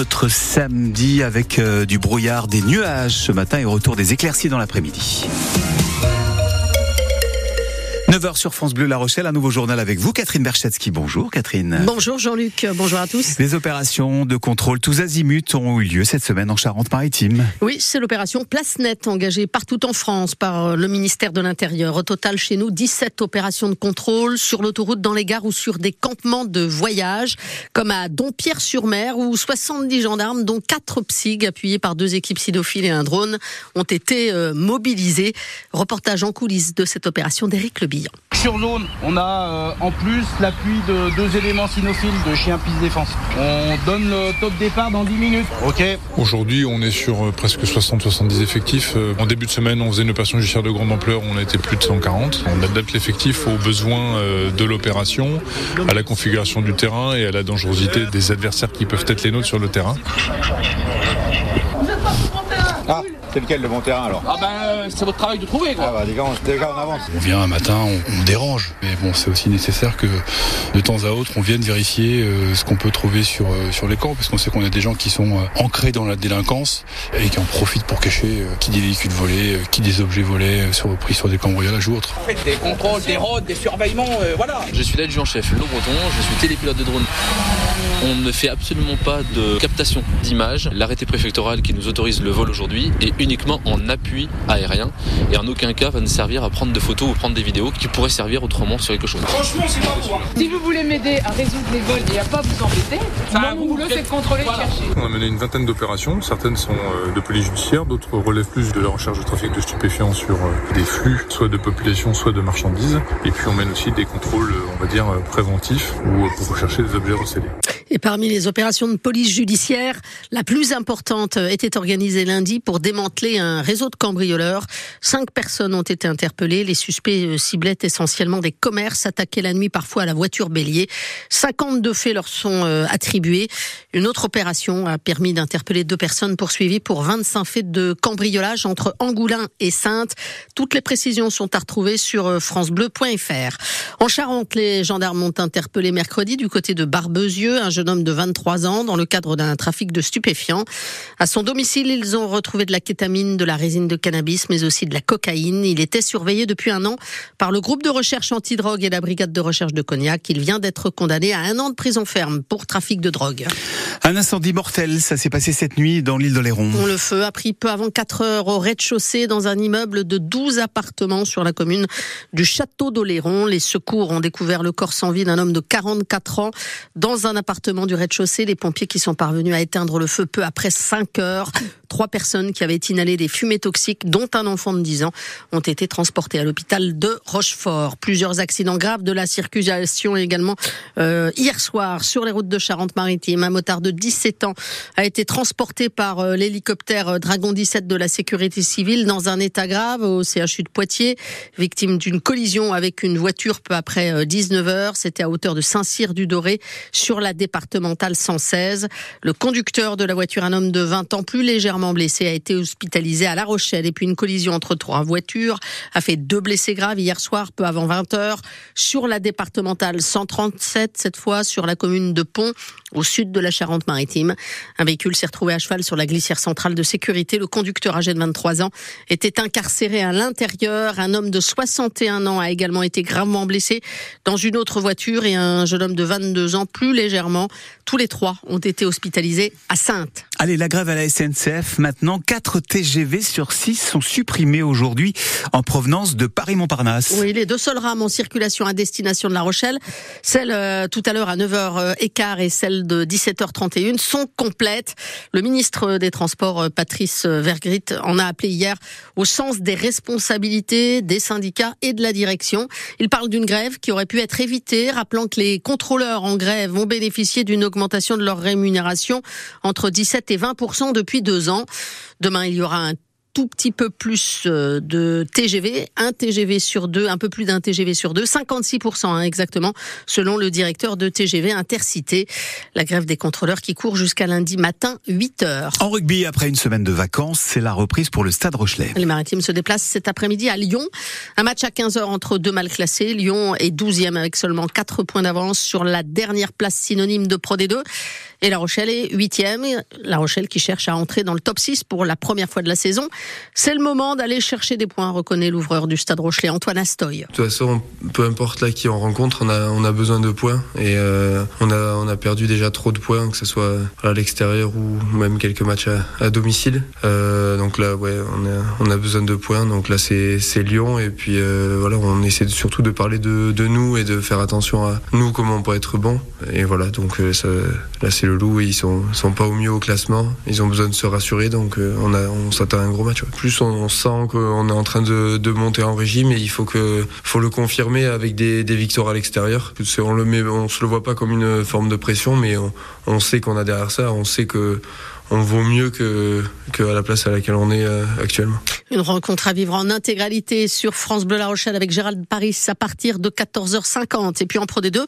notre samedi avec euh, du brouillard, des nuages ce matin et retour des éclaircies dans l'après-midi. 9h sur France Bleu La Rochelle, un nouveau journal avec vous, Catherine Berchetsky. Bonjour Catherine. Bonjour Jean-Luc, bonjour à tous. Les opérations de contrôle tous azimuts ont eu lieu cette semaine en Charente-Maritime. Oui, c'est l'opération Place Net engagée partout en France par le ministère de l'Intérieur. Au total, chez nous, 17 opérations de contrôle sur l'autoroute, dans les gares ou sur des campements de voyage, comme à Dompierre-sur-Mer, où 70 gendarmes, dont 4 psys, appuyés par deux équipes cynophiles et un drone, ont été euh, mobilisés. Reportage en coulisses de cette opération d'Éric Lebi. Sur zone, on a euh, en plus l'appui de deux éléments cynophiles de chien piste défense. On donne le top départ dans 10 minutes. Ok. Aujourd'hui, on est sur euh, presque 60-70 effectifs. Euh, en début de semaine, on faisait une opération judiciaire de grande ampleur, on a été plus de 140. On adapte l'effectif aux besoins de l'opération, à la configuration du terrain et à la dangerosité des adversaires qui peuvent être les nôtres sur le terrain. Ah, c'est lequel le bon terrain alors Ah ben c'est votre travail de trouver quoi. Ah bah les gars, on, les gars, on avance. On vient un matin, on, on dérange, mais bon c'est aussi nécessaire que de temps à autre on vienne vérifier euh, ce qu'on peut trouver sur euh, sur les camps, parce qu'on sait qu'on a des gens qui sont euh, ancrés dans la délinquance et qui en profitent pour cacher euh, qui des véhicules volés, euh, qui des objets volés euh, sur, pris sur des cambriolages ou autres. En fait des contrôles, des roads, des surveillements, euh, voilà. Je suis l'adjudant-chef Lo Breton, je suis télépilote de drone. On ne fait absolument pas de captation d'images. L'arrêté préfectoral qui nous autorise le vol aujourd'hui est uniquement en appui aérien et en aucun cas va nous servir à prendre des photos ou prendre des vidéos qui pourraient servir autrement sur quelque chose. Franchement c'est pas pour. Si vous voulez m'aider à résoudre les vols et à pas vous embêter, Ça, mon boulot c'est de contrôler voilà. et de chercher. On a mené une vingtaine d'opérations, certaines sont euh, de police judiciaire, d'autres relèvent plus de la recherche de trafic de stupéfiants sur euh, des flux, soit de population, soit de marchandises. Et puis on mène aussi des contrôles, euh, on va dire, préventifs ou pour rechercher des objets recélés. Et parmi les opérations de police judiciaire, la plus importante était organisée lundi pour démanteler un réseau de cambrioleurs. Cinq personnes ont été interpellées. Les suspects euh, ciblaient essentiellement des commerces, attaquaient la nuit parfois à la voiture bélier. 52 faits leur sont euh, attribués. Une autre opération a permis d'interpeller deux personnes poursuivies pour 25 faits de cambriolage entre Angoulins et Sainte. Toutes les précisions sont à retrouver sur euh, francebleu.fr. En Charente, les gendarmes ont interpellé mercredi du côté de Barbezieux un homme de 23 ans dans le cadre d'un trafic de stupéfiants. À son domicile, ils ont retrouvé de la kétamine, de la résine de cannabis, mais aussi de la cocaïne. Il était surveillé depuis un an par le groupe de recherche antidrogue et la brigade de recherche de Cognac. Il vient d'être condamné à un an de prison ferme pour trafic de drogue. Un incendie mortel, ça s'est passé cette nuit dans l'île d'Oléron. Le feu a pris peu avant 4 heures au rez-de-chaussée dans un immeuble de 12 appartements sur la commune du Château d'Oléron. Les secours ont découvert le corps sans vie d'un homme de 44 ans dans un appartement du rez-de-chaussée. Les pompiers qui sont parvenus à éteindre le feu peu après 5 heures. Trois personnes qui avaient inhalé des fumées toxiques, dont un enfant de 10 ans, ont été transportées à l'hôpital de Rochefort. Plusieurs accidents graves de la circulation également euh, hier soir sur les routes de Charente-Maritime. Un motard de 17 ans a été transporté par euh, l'hélicoptère euh, Dragon 17 de la sécurité civile dans un état grave au CHU de Poitiers, victime d'une collision avec une voiture peu après 19 heures. C'était à hauteur de Saint-Cyr-du-Doré sur la départementale 116. Le conducteur de la voiture, un homme de 20 ans plus légèrement blessé, a été hospitalisé à La Rochelle. Et puis une collision entre trois voitures a fait deux blessés graves hier soir, peu avant 20 heures, sur la départementale 137, cette fois sur la commune de Pont, au sud de la Charente-Maritime. Un véhicule s'est retrouvé à cheval sur la glissière centrale de sécurité. Le conducteur âgé de 23 ans était incarcéré à l'intérieur. Un homme de 61 ans a également été gravement blessé dans une autre voiture et un jeune homme de 22 ans plus légèrement. Tous les trois ont été hospitalisés à Sainte. Allez, la grève à la SNCF. Maintenant, 4 TGV sur 6 sont supprimés aujourd'hui en provenance de Paris-Montparnasse. Oui, les deux seules rames en circulation à destination de La Rochelle, celle euh, tout à l'heure à 9h15 et celle de 17h31 sont complètes. Le ministre des Transports, euh, Patrice Vergrit, en a appelé hier au sens des responsabilités des syndicats et de la direction. Il parle d'une grève qui aurait pu être évitée, rappelant que les contrôleurs en grève vont bénéficier d'une augmentation de leur rémunération entre 17 et 20% depuis deux ans. Demain, il y aura un tout petit peu plus euh, de TGV, un TGV sur deux, un peu plus d'un TGV sur deux, 56% hein, exactement, selon le directeur de TGV Intercité. La grève des contrôleurs qui court jusqu'à lundi matin, 8 heures. En rugby, après une semaine de vacances, c'est la reprise pour le Stade Rochelet. Les Maritimes se déplacent cet après-midi à Lyon. Un match à 15 heures entre deux mal classés. Lyon est 12e avec seulement 4 points d'avance sur la dernière place synonyme de Pro D2. Et La Rochelle est huitième. La Rochelle qui cherche à entrer dans le top 6 pour la première fois de la saison. C'est le moment d'aller chercher des points, reconnaît l'ouvreur du Stade Rochelet, Antoine Astoy. De toute façon, peu importe là qui on rencontre, on a, besoin de points. Et euh, on, a, perdu déjà trop de points, que ce soit à l'extérieur ou même quelques matchs à, domicile. Euh, donc là, ouais, on a, besoin de points. Donc là, c'est Lyon. Et puis euh, voilà, on essaie surtout de parler de, nous et de faire attention à nous, comment on peut être bon. Et voilà, donc là, c'est le loup. Ils sont, sont pas au mieux au classement. Ils ont besoin de se rassurer. Donc euh, on, s'attend à un gros match. Plus on, sent qu'on est en train de, monter en régime et il faut, que, faut le confirmer avec des, victoires à l'extérieur. On le se le voit pas comme une forme de pression, mais on, sait qu'on a derrière ça. On sait que on vaut mieux que, la place à laquelle on est euh, actuellement. Une rencontre à vivre en intégralité sur France Bleu La Rochelle avec Gérald Paris à partir de 14h50. Et puis en Pro D2,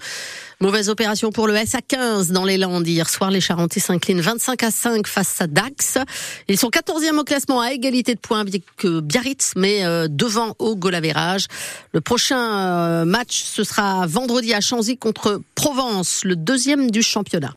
mauvaise opération pour le SA15 dans les Landes. Hier soir, les Charentais s'inclinent 25 à 5 face à Dax. Ils sont 14e au classement à égalité de points avec Biarritz, mais euh, devant au Golavérage. Le prochain euh, match, ce sera vendredi à Chanzy contre Provence, le deuxième du championnat.